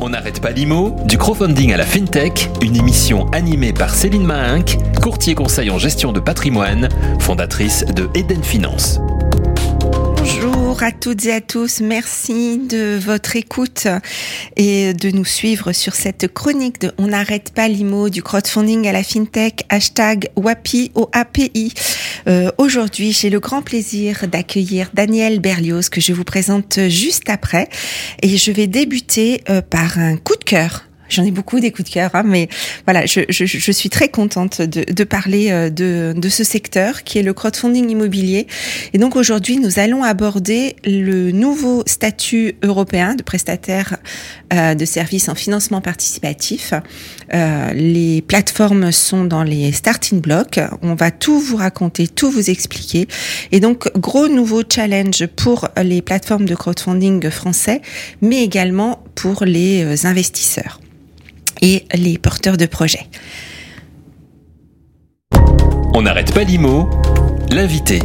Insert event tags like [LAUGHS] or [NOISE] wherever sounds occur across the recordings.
On n'arrête pas l'IMO, du crowdfunding à la FinTech, une émission animée par Céline Mahinck, courtier conseil en gestion de patrimoine, fondatrice de Eden Finance. Bonjour à toutes et à tous, merci de votre écoute et de nous suivre sur cette chronique de On n'arrête pas l'IMO du crowdfunding à la FinTech, hashtag WAPI au. Euh, Aujourd'hui, j'ai le grand plaisir d'accueillir Daniel Berlioz que je vous présente juste après. Et je vais débuter euh, par un coup de cœur J'en ai beaucoup des coups de cœur, hein, mais voilà, je, je, je, suis très contente de, de parler euh, de, de, ce secteur qui est le crowdfunding immobilier. Et donc aujourd'hui, nous allons aborder le nouveau statut européen de prestataire euh, de services en financement participatif. Euh, les plateformes sont dans les starting blocks. On va tout vous raconter, tout vous expliquer. Et donc, gros nouveau challenge pour les plateformes de crowdfunding français, mais également pour les euh, investisseurs et les porteurs de projets. On n'arrête pas l'IMO, l'invité.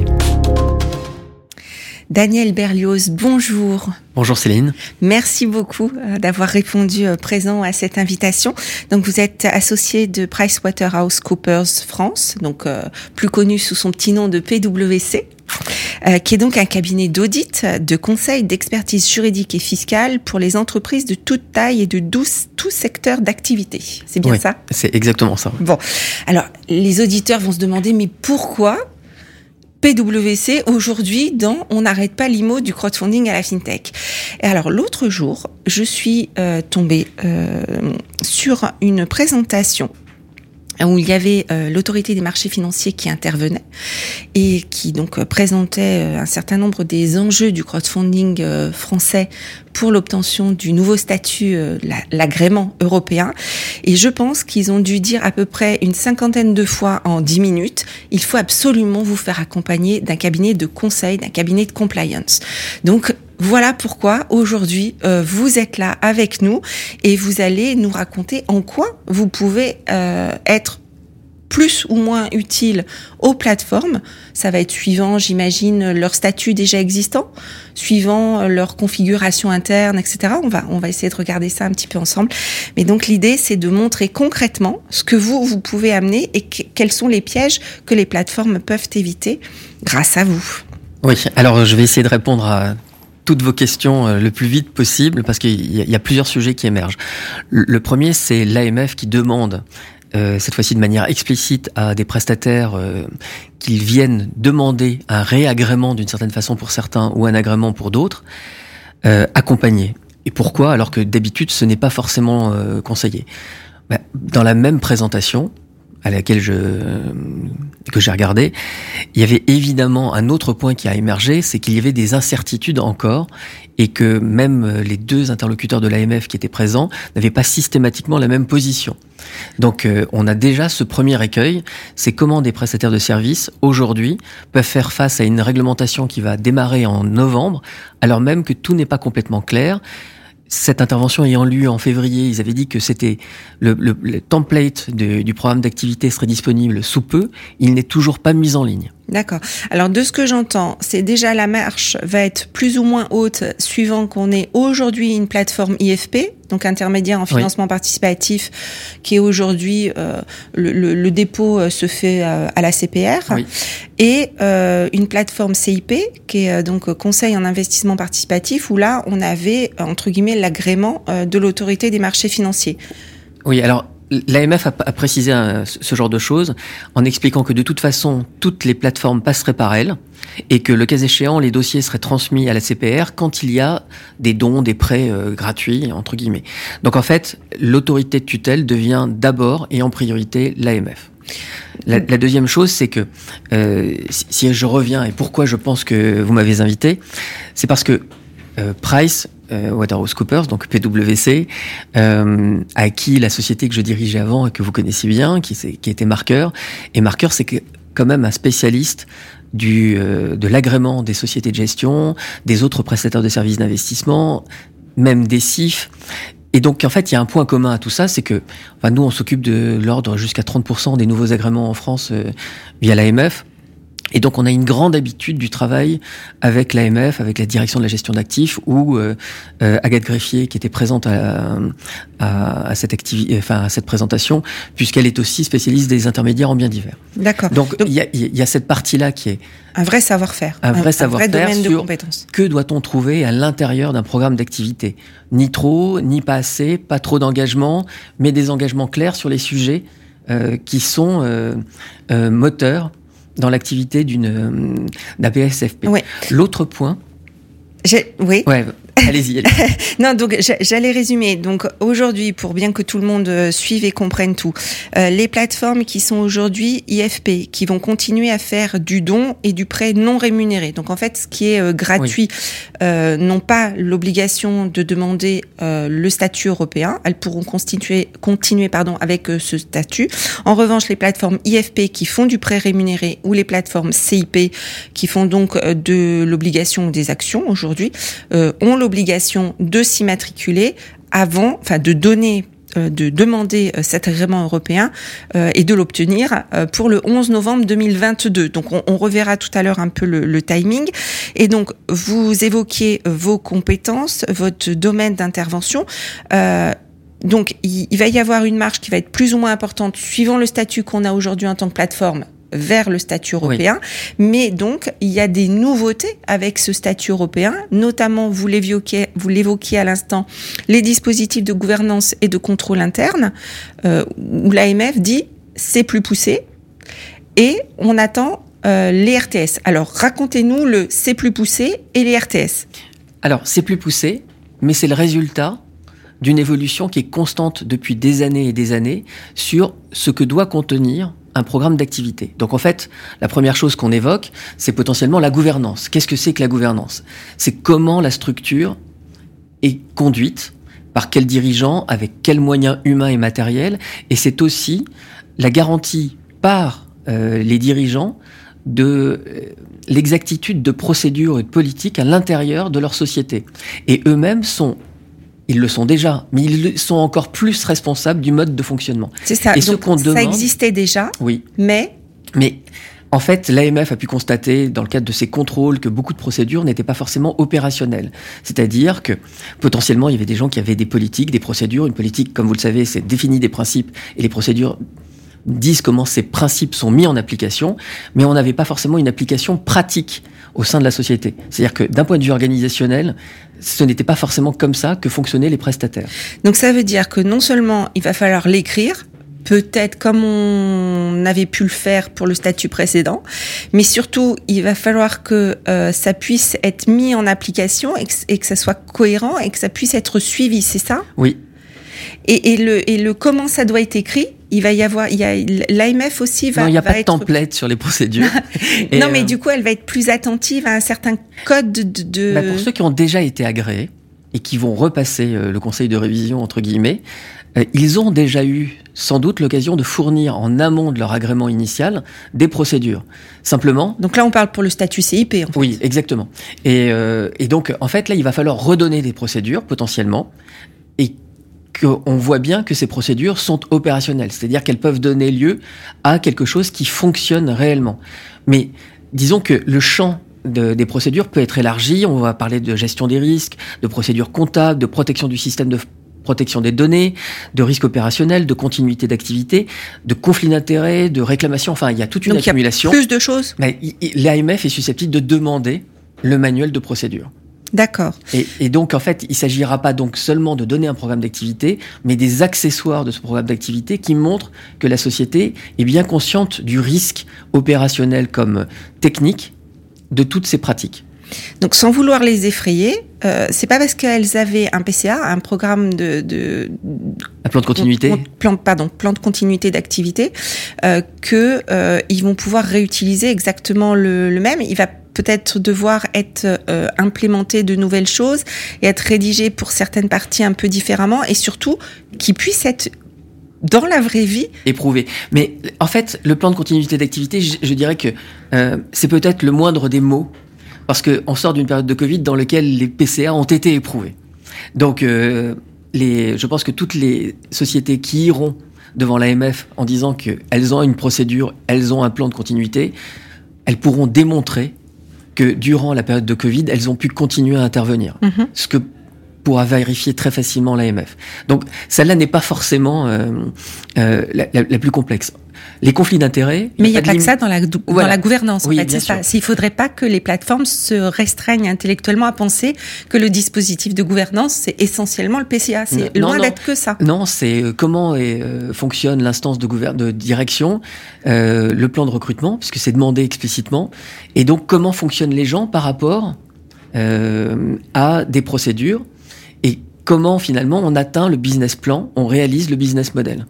Daniel Berlioz, bonjour. Bonjour Céline. Merci beaucoup euh, d'avoir répondu euh, présent à cette invitation. Donc vous êtes associé de PricewaterhouseCoopers France, donc euh, plus connu sous son petit nom de PwC. Euh, qui est donc un cabinet d'audit, de conseil, d'expertise juridique et fiscale pour les entreprises de toute taille et de douze, tout secteur d'activité. C'est bien Oui, ça? C'est exactement ça. Bon, alors les auditeurs vont se demander mais pourquoi PwC aujourd'hui dans On n'arrête pas l'IMO du crowdfunding à la fintech. Et alors l'autre jour, je suis euh, tombée euh, sur une présentation où il y avait euh, l'autorité des marchés financiers qui intervenait et qui donc présentait un certain nombre des enjeux du crowdfunding français pour l'obtention du nouveau statut, euh, la- l'agrément européen. Et je pense qu'ils ont dû dire à peu près une cinquantaine de fois en dix minutes, il faut absolument vous faire accompagner d'un cabinet de conseil, d'un cabinet de compliance. Donc voilà pourquoi aujourd'hui euh, vous êtes là avec nous et vous allez nous raconter en quoi vous pouvez euh, être plus ou moins utile aux plateformes. Ça va être suivant, j'imagine, leur statut déjà existant, suivant leur configuration interne, etc. On va, on va essayer de regarder ça un petit peu ensemble. Mais donc l'idée, c'est de montrer concrètement ce que vous, vous pouvez amener et que- quels sont les pièges que les plateformes peuvent éviter grâce à vous. Oui, alors je vais essayer de répondre à toutes vos questions euh, le plus vite possible parce qu'il y, a- plusieurs sujets qui émergent. Le premier, c'est l'AMF qui demande, euh, cette fois-ci de manière explicite, à des prestataires euh, qu'ils viennent demander un réagrément d'une certaine façon pour certains ou un agrément pour d'autres, euh, accompagné. Et pourquoi? Alors que d'habitude ce n'est pas forcément euh, conseillé Ben, Dans la même présentation à laquelle je que j'ai regardé, il y avait évidemment un autre point qui a émergé, c'est qu'il y avait des incertitudes encore et que même les deux interlocuteurs de l'AMF qui étaient présents n'avaient pas systématiquement la même position. Donc euh, on a déjà ce premier écueil, c'est comment des prestataires de services aujourd'hui peuvent faire face à une réglementation qui va démarrer en novembre alors même que tout n'est pas complètement clair. Cette intervention ayant lieu en février, ils avaient dit que c'était le, template du programme d'activité serait disponible sous peu. Il n'est toujours pas mis en ligne. D'accord. Alors de ce que j'entends, c'est déjà la marche va être plus ou moins haute suivant qu'on est aujourd'hui une plateforme IFP, donc intermédiaire en financement participatif, qui est aujourd'hui euh, le, le- le dépôt euh, se fait euh, à la CPR, Oui. et euh, une plateforme CIP qui est euh, donc conseil en investissement participatif où là on avait entre guillemets l'agrément de l'autorité des marchés financiers. Oui, alors l'AMF a, précisé euh, ce genre de choses en expliquant que de toute façon, toutes les plateformes passeraient par elle et que le cas échéant, les dossiers seraient transmis à la CPR quand il y a des dons, des prêts euh, gratuits, entre guillemets. Donc en fait, l'autorité de tutelle devient d'abord et en priorité l'AMF. La, deuxième chose, c'est que euh, si, si je reviens et pourquoi je pense que vous m'avez invité, c'est parce que euh, Price, euh, WaterhouseCoopers, donc PwC, euh, a acquis la société que je dirigeais avant et que vous connaissez bien, qui, qui était Marqueur. Et Marqueur, c'est quand même un spécialiste du, euh, de l'agrément des sociétés de gestion, des autres prestataires de services d'investissement, même des CIF. Et donc, en fait, il y a un point commun à tout ça, c'est que nous, on s'occupe de l'ordre jusqu'à 30% des nouveaux agréments en France euh, via l'AMF. Et donc on a une grande habitude du travail avec l'AMF, avec la direction de la gestion d'actifs, ou euh, euh, Agathe Greffier qui était présente à, à, cette activité, enfin à cette présentation, puisqu'elle est aussi spécialiste des intermédiaires en biens divers. D'accord. Donc il y a, y a, cette partie-là qui est un vrai savoir-faire, un, vrai savoir-faire domaine sur de compétences. Que doit-on trouver à l'intérieur d'un programme d'activité Ni trop, ni pas assez, pas trop d'engagement, mais des engagements clairs sur les sujets euh, qui sont euh, euh, moteurs dans l'activité d'une d'APSFP. L'autre point. Oui. Ouais, [LAUGHS] Allez-y. [LAUGHS] non, donc j'allais résumer. Donc aujourd'hui, pour bien que tout le monde euh, suive et comprenne tout, euh, les plateformes qui sont aujourd'hui IFP, qui vont continuer à faire du don et du prêt non rémunéré. Donc en fait, ce qui est euh, gratuit, n'ont pas l'obligation de demander le statut européen. Elles pourront constituer, continuer pardon, avec ce statut. En revanche, les plateformes IFP qui font du prêt rémunéré ou les plateformes CIP qui font donc de l'obligation des actions aujourd'hui ont l'obligation obligation de s'immatriculer avant, enfin de donner euh, de demander euh, cet agrément européen euh, et de l'obtenir pour le 11 novembre 2022. Donc on, reverra tout à l'heure un peu le, timing. Et donc vous évoquiez vos compétences, votre domaine d'intervention. donc il, va y avoir une marge qui va être plus ou moins importante suivant le statut qu'on a aujourd'hui en tant que plateforme vers le statut européen. Mais donc, il y a des nouveautés avec ce statut européen, notamment, vous l'évoquiez, vous l'évoquiez à l'instant, les dispositifs de gouvernance et de contrôle interne, euh, où l'AMF dit c'est plus poussé, et on attend euh, les RTS. Alors, racontez-nous le c'est plus poussé et les RTS. Alors, c'est plus poussé, mais c'est le résultat d'une évolution qui est constante depuis des années et des années sur ce que doit contenir un programme d'activité. Donc en fait, la première chose qu'on évoque, c'est potentiellement la gouvernance. Qu'est-ce que c'est que la gouvernance? C'est comment la structure est conduite, par quels dirigeants, avec quels moyens humains et matériels, et c'est aussi la garantie par euh, les dirigeants de euh, l'exactitude de procédures et de politiques à l'intérieur de leur société. Et eux-mêmes sont ils le sont déjà, mais ils sont encore plus responsables du mode de fonctionnement. C'est ça. Et ce qu'on demande, ça existait déjà. Oui. Mais. Mais en fait, l'AMF a pu constater, dans le cadre de ses contrôles, que beaucoup de procédures n'étaient pas forcément opérationnelles. C'est-à-dire que potentiellement, il y avait des gens qui avaient des politiques, des procédures. Une politique, comme vous le savez, c'est définir des principes et les procédures disent comment ces principes sont mis en application, mais on n'avait pas forcément une application pratique au sein de la société. C'est-à-dire que d'un point de vue organisationnel, ce n'était pas forcément comme ça que fonctionnaient les prestataires. Donc ça veut dire que non seulement il va falloir l'écrire, peut-être comme on avait pu le faire pour le statut précédent, mais surtout il va falloir que euh, ça puisse être mis en application et que, et que ça soit cohérent et que ça puisse être suivi, c'est ça? Oui, et, le, et le comment ça doit être écrit, il va y avoir, il y a l'AMF aussi va. Non, il n'y a pas de template sur les procédures. [LAUGHS] non, mais euh, du coup, elle va être plus attentive à un certain code de. Bah, pour ceux qui ont déjà été agréés et qui vont repasser euh, le conseil de révision entre guillemets, euh, ils ont déjà eu sans doute l'occasion de fournir en amont de leur agrément initial des procédures. Simplement. Donc là, on parle pour le statut CIP. En fait. Oui, exactement. Et, et donc, en fait, là, il va falloir redonner des procédures potentiellement qu'on voit bien que ces procédures sont opérationnelles, c'est-à-dire qu'elles peuvent donner lieu à quelque chose qui fonctionne réellement. Mais disons que le champ des procédures peut être élargi, on va parler de gestion des risques, de procédures comptables, de protection du système de protection des données, de risques opérationnels, de continuité d'activité, de conflit d'intérêts, de réclamation, enfin il y a toute une accumulation. Il y a plus de choses. Mais l'AMF est susceptible de demander le manuel de procédure. D'accord. Et, donc, en fait, il s'agira pas donc seulement de donner un programme d'activité, mais des accessoires de ce programme d'activité qui montrent que la société est bien consciente du risque opérationnel comme technique de toutes ces pratiques. Donc, sans vouloir les effrayer, euh, c'est pas parce qu'elles avaient un PCA, un programme de, de un plan de continuité, plan, pardon, plan de continuité d'activité, euh, que euh, ils vont pouvoir réutiliser exactement le, le même. Il va peut-être devoir être euh, implémenté de nouvelles choses et être rédigé pour certaines parties un peu différemment et surtout qui puisse être dans la vraie vie éprouvé. Mais en fait, le plan de continuité d'activité, je, dirais que euh, c'est peut-être le moindre des mots parce qu'on sort d'une période de Covid dans laquelle les PCA ont été éprouvés. Donc, euh, je pense que toutes les sociétés qui iront devant l'AMF en disant qu'elles ont une procédure, elles ont un plan de continuité, elles pourront démontrer que durant la période de Covid, elles ont pu continuer à intervenir. Mhm. Ce que pourra vérifier très facilement l'AMF. Donc celle-là n'est pas forcément euh, euh, la, la- la plus complexe. Les conflits d'intérêts. Mais il n'y a pas que ça dans la, dans Voilà. la gouvernance. Oui, en fait, bien c'est ça. Il ne faudrait pas que les plateformes se restreignent intellectuellement à penser que le dispositif de gouvernance, c'est essentiellement le PCA. C'est loin d'être que ça. Non, c'est euh, comment est, euh, fonctionne l'instance de, de direction, euh, le plan de recrutement, puisque c'est demandé explicitement, et donc comment fonctionnent les gens par rapport euh, à des procédures, comment finalement on atteint le business plan, on réalise le business model.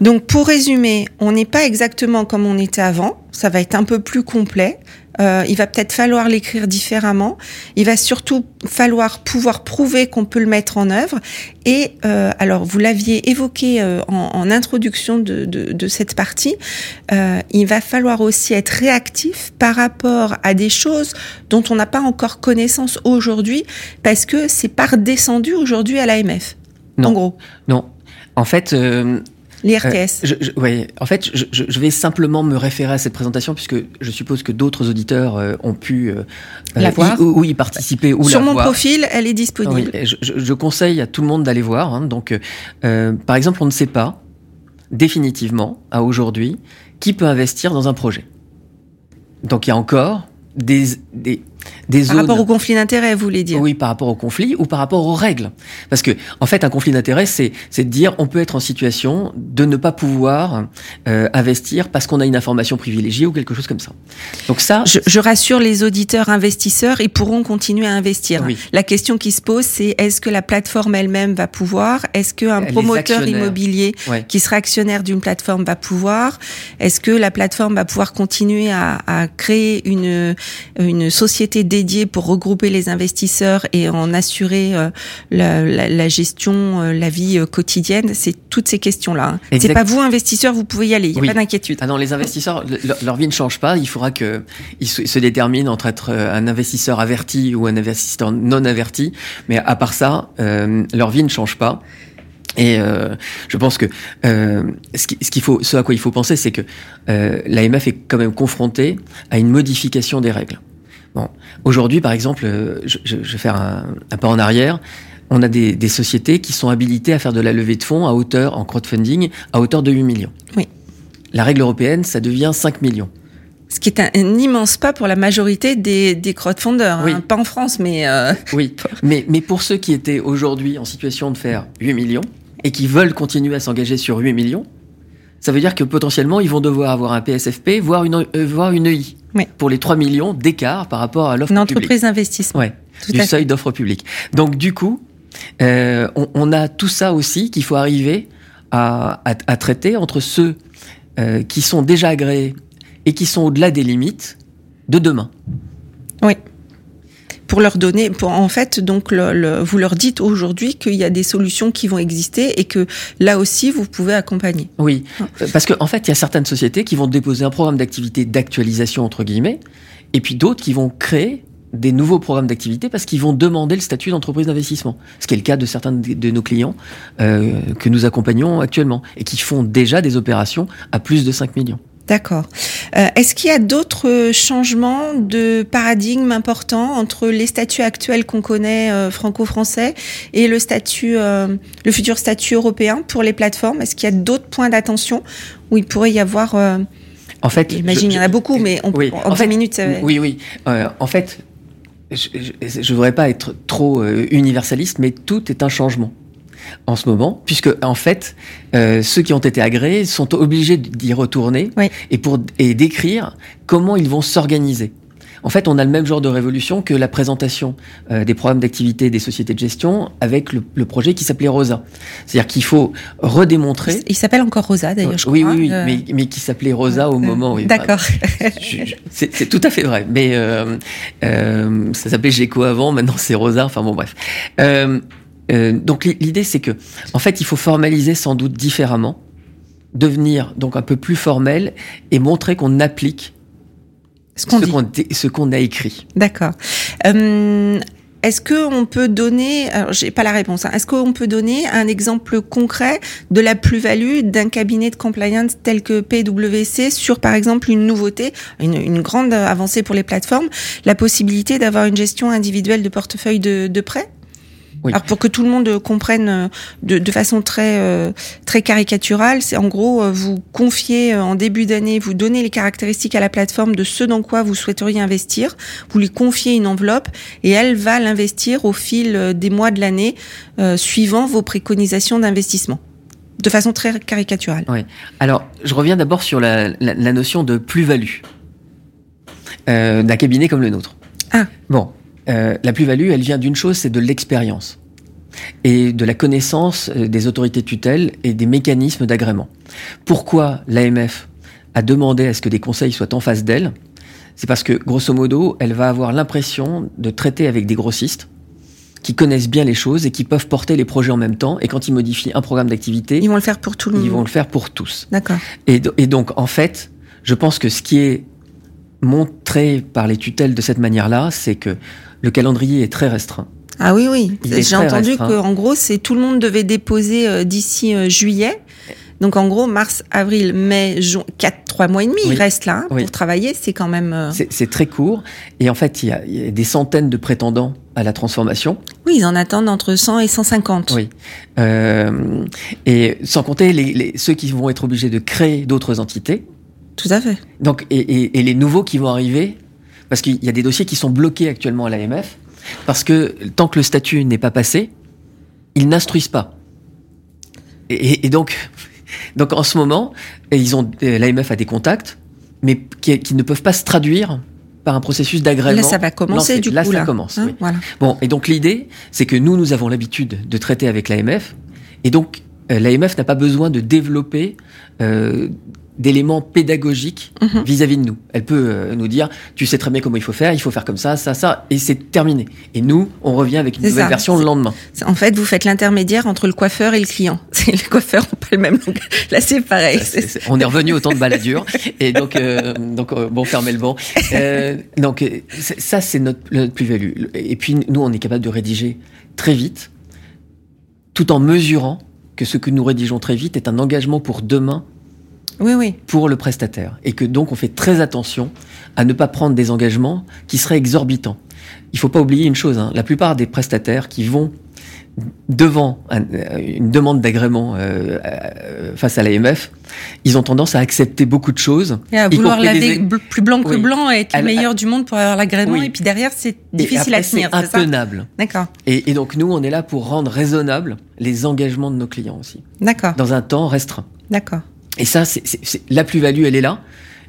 Donc, pour résumer, on n'est pas exactement comme on était avant. Ça va être un peu plus complet. Euh, il va peut-être falloir l'écrire différemment. Il va surtout falloir pouvoir prouver qu'on peut le mettre en œuvre. Et euh, alors, vous l'aviez évoqué euh, en, en introduction de, de, de cette partie. il va falloir aussi être réactif par rapport à des choses dont on n'a pas encore connaissance aujourd'hui, parce que c'est pas redescendu aujourd'hui à l'AMF. Non. En gros, Non, en fait, les Euh, RTS. je, je- ouais, en fait, je, vais simplement me référer à cette présentation puisque je suppose que d'autres auditeurs euh, ont pu euh, La euh, voir. y, ou, ou y participer ou Sur la mon voir. profil, elle est Oui, disponible. et je, conseille à tout le monde d'aller voir. hein. donc, par exemple, on ne sait pas définitivement à aujourd'hui qui peut investir dans un projet. Donc, il y a encore des des, des Par zones. rapport au conflit d'intérêts, vous voulez dire? Oui, par rapport au conflit ou par rapport aux règles. Parce que, en fait, un conflit d'intérêt, c'est, c'est de dire on peut être en situation de ne pas pouvoir euh, investir parce qu'on a une information privilégiée ou quelque chose comme ça. Donc ça, je, je rassure les auditeurs investisseurs, ils pourront continuer à investir. Oui. La question qui se pose, c'est est-ce que la plateforme elle-même va pouvoir? Est-ce qu'un promoteur immobilier ouais. qui sera actionnaire d'une plateforme va pouvoir? Est-ce que la plateforme va pouvoir continuer à, à créer une, une société dédiée pour regrouper les investisseurs et en assurer euh, la, la- la gestion, euh, la vie euh, quotidienne C'est toutes ces questions-là. hein. C'est pas vous, investisseurs, vous pouvez y aller, il n'y a Oui. pas d'inquiétude. Ah non, les investisseurs, le- leur, vie ne change pas. Il faudra que ils se, déterminent entre être un investisseur averti ou un investisseur non averti. Mais à part ça, leur vie ne change pas. Et euh, je pense que euh, ce faut, à quoi il faut penser, c'est que euh, l'AMF est quand même confrontée à une modification des règles. Bon, aujourd'hui, par exemple, euh, je, je- je vais faire un, un pas en arrière. On a des, des sociétés qui sont habilitées à faire de la levée de fonds à hauteur, en crowdfunding, à hauteur de 8 millions. Oui. La règle européenne, ça devient 5 millions. Ce qui est un, un immense pas pour la majorité des, des crowdfunders. Oui. hein. Pas en France, mais euh, [LAUGHS] Oui, mais, mais pour ceux qui étaient aujourd'hui en situation de faire 8 millions et qui veulent continuer à s'engager sur 8 millions, ça veut dire que potentiellement ils vont devoir avoir un PSFP, voire une, euh, voire une EI Oui. pour les 3 millions d'écart par rapport à l'offre une publique. entreprise d'investissement. Ouais, Tout du à seuil d'offre publique. Donc du coup, euh, on, on a tout ça aussi qu'il faut arriver à, à- à traiter entre ceux euh, qui sont déjà agréés et qui sont au-delà des limites de demain. Oui. Pour leur donner, pour en fait, donc le- le- vous leur dites aujourd'hui qu'il y a des solutions qui vont exister et que là aussi vous pouvez accompagner. Oui, parce qu'en en fait, il y a certaines sociétés qui vont déposer un programme d'activité d'actualisation, entre guillemets, et puis d'autres qui vont créer des nouveaux programmes d'activité parce qu'ils vont demander le statut d'entreprise d'investissement. Ce qui est le cas de certains de, de nos clients euh, que nous accompagnons actuellement et qui font déjà des opérations à plus de 5 millions. D'accord. Euh, Est-ce qu'il y a d'autres changements de paradigme importants entre les statuts actuels qu'on connaît euh, franco-français et le statut, euh, le futur statut européen pour les plateformes? Est-ce qu'il y a d'autres points d'attention où il pourrait y avoir En fait, J'imagine je- il y en a beaucoup, mais on, oui, en, en 20 fait, minutes, ça va. Oui, oui. En fait, je ne voudrais pas être trop universaliste, mais tout est un changement en ce moment, puisque en fait, euh, ceux qui ont été agréés sont obligés d'y retourner Oui. et pour et d'écrire comment ils vont s'organiser. En fait, on a le même genre de révolution que la présentation euh, des programmes d'activité des sociétés de gestion avec le, le projet qui s'appelait Rosa. C'est-à-dire qu'il faut redémontrer. Il s'appelle encore Rosa, d'ailleurs, je oui, crois. oui, oui, Euh, mais, mais qui s'appelait Rosa au euh, moment. oui. D'accord. C'est tout à fait vrai. Mais euh, euh, ça s'appelait Géco avant, maintenant c'est Rosa. Enfin bon, bref. Euh, donc l'i- l'idée, c'est que, en fait, il faut formaliser sans doute différemment, devenir donc un peu plus formel et montrer qu'on applique Ce qu'on ce qu'on qu'on a écrit. D'accord. Euh, est-ce que on peut donner, j'ai pas la réponse, hein, est-ce qu'on peut donner un exemple concret de la plus-value d'un cabinet de compliance tel que PwC sur, par exemple, une nouveauté, une, une grande avancée pour les plateformes, la possibilité d'avoir une gestion individuelle de portefeuille de, de prêts Oui. Alors pour que tout le monde comprenne euh, de, de façon très euh, très caricaturale, c'est en gros euh, vous confiez euh, en début d'année, vous donnez les caractéristiques à la plateforme de ce dans quoi vous souhaiteriez investir, vous lui confiez une enveloppe et elle va l'investir au fil euh, des mois de l'année euh, suivant vos préconisations d'investissement. De façon très caricaturale. Oui. Alors, je reviens d'abord sur la, la- la notion de plus-value euh, d'un cabinet comme le nôtre. Ah. Bon, euh, la plus-value, elle vient d'une chose, c'est de l'expérience et de la connaissance euh, des autorités de tutelle et des mécanismes d'agrément. Pourquoi l'AMF a demandé à ce que des conseils soient en face d'elle? C'est parce que, grosso modo, elle va avoir l'impression de traiter avec des grossistes qui connaissent bien les choses et qui peuvent porter les projets en même temps. Et quand ils modifient un programme d'activité, Ils vont le faire pour tout le monde. ils vont le faire pour tous. D'accord. Et donc, en fait, je pense que ce qui est montré par les tutelles de cette manière-là, c'est que le calendrier est très restreint. Ah oui, oui. J'ai entendu qu'en gros, c'est tout le monde devait déposer euh, d'ici euh, juillet. Donc en gros, mars, avril, mai, juin, quatre, trois mois et demi, Oui. il reste là hein, Oui. pour travailler. C'est quand même. euh, C'est très court. Et en fait, il y, a, il y a des centaines de prétendants à la transformation. Oui, ils en attendent entre 100 et 150. Oui. Et sans compter les, les- ceux qui vont être obligés de créer d'autres entités. Tout à fait. Donc, et, et- et les nouveaux qui vont arriver, parce qu'il y a des dossiers qui sont bloqués actuellement à l'AMF, parce que tant que le statut n'est pas passé, ils n'instruisent pas. Et, et- et donc, [LAUGHS] donc en ce moment, ils ont l'AMF a des contacts, mais qui, qui ne peuvent pas se traduire par un processus d'agrément. Là, ça va commencer du là, coup. ça là. commence. Hein, oui. Voilà. Bon, et donc l'idée, c'est que nous, nous avons l'habitude de traiter avec l'AMF, et donc euh, l'AMF n'a pas besoin de développer euh, d'éléments pédagogiques Mhm. vis-à-vis de nous. Elle peut euh, nous dire, tu sais très bien comment il faut faire, il faut faire comme ça, ça, ça, et c'est terminé. Et nous, on revient avec une nouvelle ça. version le lendemain. En fait, vous faites l'intermédiaire entre le coiffeur et le client. [LAUGHS] Les coiffeurs n'ont pas le même langage. Là, c'est pareil. C'est- on est revenu au temps de baladure, et donc, euh, donc euh, bon, fermez le banc. Donc ça, c'est notre, notre plus-value. Et puis nous, on est capable de rédiger très vite, tout en mesurant que ce que nous rédigeons très vite est un engagement pour demain Oui, oui. pour le prestataire et que donc on fait très attention à ne pas prendre des engagements qui seraient exorbitants. Il faut pas oublier une chose, hein, la plupart des prestataires qui vont devant un- euh, une demande d'agrément euh, euh, face à l'AMF, ils ont tendance à accepter beaucoup de choses. Et à vouloir laver des- plus blanc que Oui. blanc et être le À- meilleur du monde pour avoir l'agrément. Oui. Et puis derrière, c'est difficile après, à tenir, c'est intenable. D'accord. Et, et donc nous, on est là pour rendre raisonnables les engagements de nos clients aussi, D'accord. dans un temps restreint. D'accord. Et ça, c'est la plus-value, elle est là.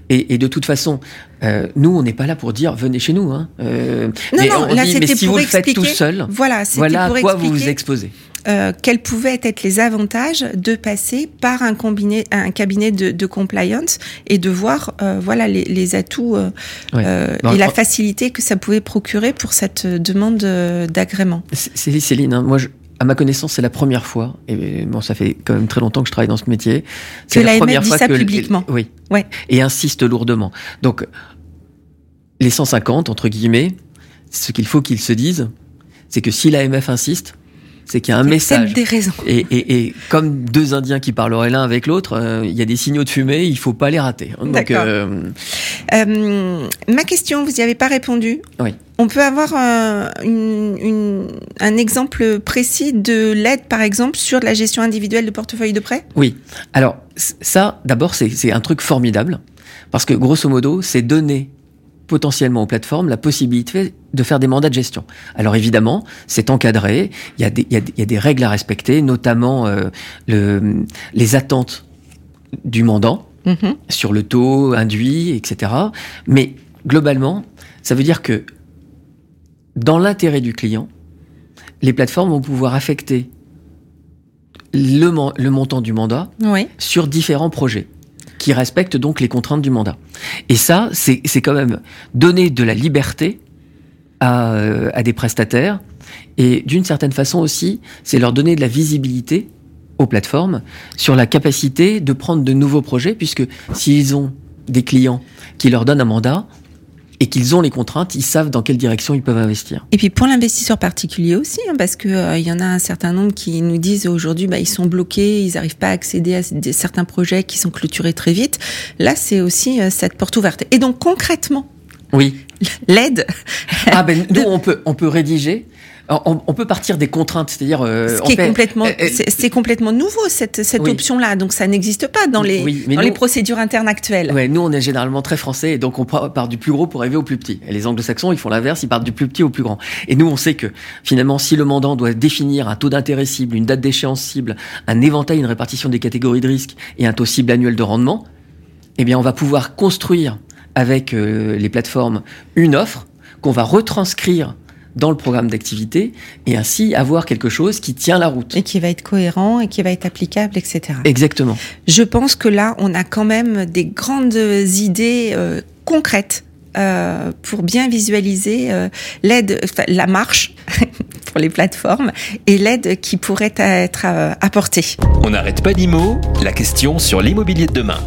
Et, et de toute façon, euh, nous, on n'est pas là pour dire venez chez nous. Hein. Euh, Non, mais non, on là, dit, mais c'était si pour vous le faites tout seul, Voilà, voilà pour à quoi vous vous exposez. euh, quels pouvaient être les avantages de passer par un, combiné, un cabinet de, de compliance et de voir voilà les, les atouts Ouais. et la facilité que ça pouvait procurer pour cette demande d'agrément. Céline, hein, moi, je- à ma connaissance, c'est la première fois, et bon, ça fait quand même très longtemps que je travaille dans ce métier. C'est Que la première dit fois ça que publiquement. oui. Ouais. Et insiste lourdement. Donc, les 150, entre guillemets, ce qu'il faut qu'ils se disent, c'est que si l'AMF insiste, c'est qu'il y a un message. des raisons. Et, et, et comme deux Indiens qui parleraient l'un avec l'autre, euh, il y a des signaux de fumée, il faut pas les rater. Donc, D'accord. euh, Euh, ma question, vous n'y avez pas répondu. Oui. On peut avoir une- une- un exemple précis de l'aide, par exemple, sur la gestion individuelle de portefeuille de prêt? Oui. Alors ça, d'abord, c'est un truc formidable parce que grosso modo, c'est donner potentiellement aux plateformes la possibilité de faire des mandats de gestion. Alors évidemment, c'est encadré, il y, a des, il, y a, des- il y a des règles à respecter, notamment euh, le, les attentes du mandant. Mhm. sur le taux induit, etc. Mais globalement, ça veut dire que dans l'intérêt du client, les plateformes vont pouvoir affecter le, mon- le montant du mandat Oui. sur différents projets qui respectent donc les contraintes du mandat. Et ça, c'est quand même donner de la liberté à, euh, à des prestataires et d'une certaine façon aussi, c'est leur donner de la visibilité aux plateformes sur la capacité de prendre de nouveaux projets puisque s'ils ont des clients qui leur donnent un mandat et qu'ils ont les contraintes, ils savent dans quelle direction ils peuvent investir. Et puis pour l'investisseur particulier aussi, hein, parce que euh, y en a un certain nombre qui nous disent aujourd'hui, bah, ils sont bloqués, ils n'arrivent pas à accéder à des, certains projets qui sont clôturés très vite. Là, c'est aussi euh, cette porte ouverte. Et donc concrètement, oui, l'aide. Ah ben nous on peut on peut rédiger on, peut partir des contraintes, c'est-à-dire euh, ce qui est complètement, euh, euh, c'est complètement nouveau cette, cette option-là, donc ça n'existe pas dans les dans les procédures internes actuelles. Ouais, nous on est généralement très français et donc on part du plus gros pour arriver au plus petit. Et les Anglo-Saxons ils font l'inverse, ils partent du plus petit au plus grand. Et nous on sait que finalement si le mandant doit définir un taux d'intérêt cible, une date d'échéance cible, un éventail, une répartition des catégories de risque et un taux cible annuel de rendement, eh bien on va pouvoir construire avec les plateformes une offre qu'on va retranscrire dans le programme d'activité et ainsi avoir quelque chose qui tient la route. Et qui va être cohérent et qui va être applicable, etc. Exactement. Je pense que là, on a quand même des grandes idées euh, concrètes euh, pour bien visualiser euh, l'aide, la marche [LAUGHS] pour les plateformes et l'aide qui pourrait être apportée. On n'arrête pas l'IMO, la question sur l'immobilier de demain.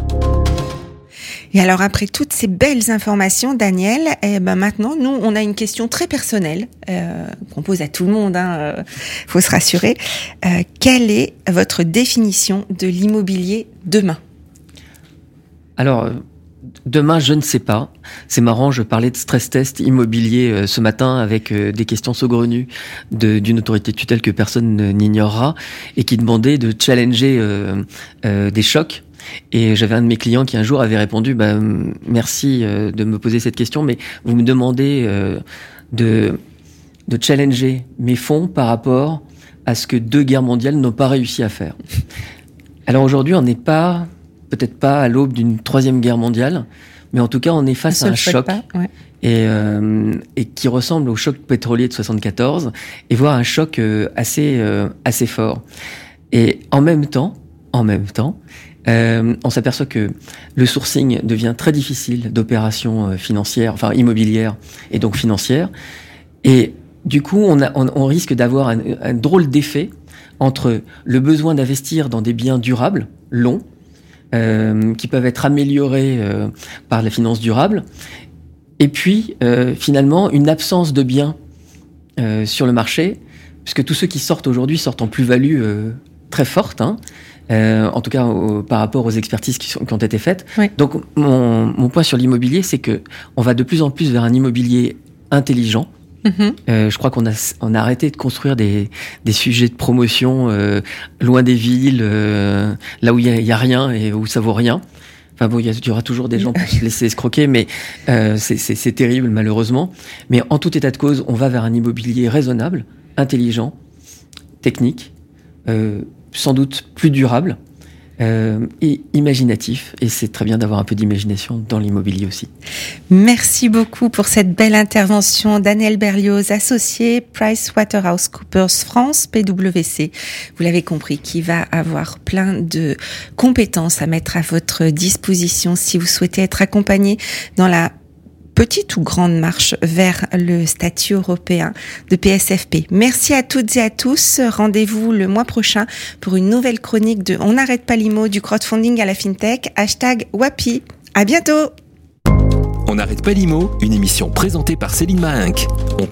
Et alors après toutes ces belles informations, Daniel, eh ben maintenant nous on a une question très personnelle euh, qu'on pose à tout le monde. Hein, euh, faut se rassurer. Euh, quelle est votre définition de l'immobilier demain? Alors demain, je ne sais pas. C'est marrant, je parlais de stress test immobilier ce matin avec des questions saugrenues d'une autorité de tutelle que personne n'ignorera et qui demandait de challenger des chocs et j'avais un de mes clients qui un jour avait répondu bah, Merci euh, de me poser cette question, mais vous me demandez euh, de, de challenger mes fonds par rapport à ce que deux guerres mondiales n'ont pas réussi à faire. Alors aujourd'hui, on n'est pas, peut-être pas à l'aube d'une troisième guerre mondiale, mais en tout cas, on est face à un choc. Et, euh, et, qui ressemble au choc pétrolier de 74, et voire un choc assez, assez fort. Et en même temps, en même temps, euh, on s'aperçoit que le sourcing devient très difficile d'opérations euh, financières, enfin immobilières et donc financières. Et du coup, on, risque d'avoir un, drôle d'effet entre le besoin d'investir dans des biens durables, longs, euh, qui peuvent être améliorés par la finance durable, et puis finalement une absence de biens sur le marché, puisque tous ceux qui sortent aujourd'hui sortent en plus-value très forte. Hein, euh, en tout cas par rapport aux expertises qui, ont été faites. Donc mon, mon, point sur l'immobilier, c'est que on va de plus en plus vers un immobilier intelligent. Mm-hmm. Euh, je crois qu'on a, on a arrêté de construire des, des sujets de promotion euh, loin des villes, euh, là où il y, a rien et où ça vaut rien. Enfin bon, il y, aura toujours des gens pour se laisser escroquer, mais euh, c'est terrible malheureusement. Mais en tout état de cause, on va vers un immobilier raisonnable, intelligent, technique, euh, sans doute plus durable euh, et imaginatif. Et c'est très bien d'avoir un peu d'imagination dans l'immobilier aussi. Merci beaucoup pour cette belle intervention. Daniel Berlioz, associé PricewaterhouseCoopers France, PwC. Vous l'avez compris, qui va avoir plein de compétences à mettre à votre disposition si vous souhaitez être accompagné dans la petite ou grande marche vers le statut européen de PSFP. Merci à toutes et à tous. Rendez-vous le mois prochain pour une nouvelle chronique de On n'arrête pas du crowdfunding à la FinTech. Hashtag WAPI. À bientôt! On n'arrête pas l'IMO, une émission présentée par Céline Mahinck.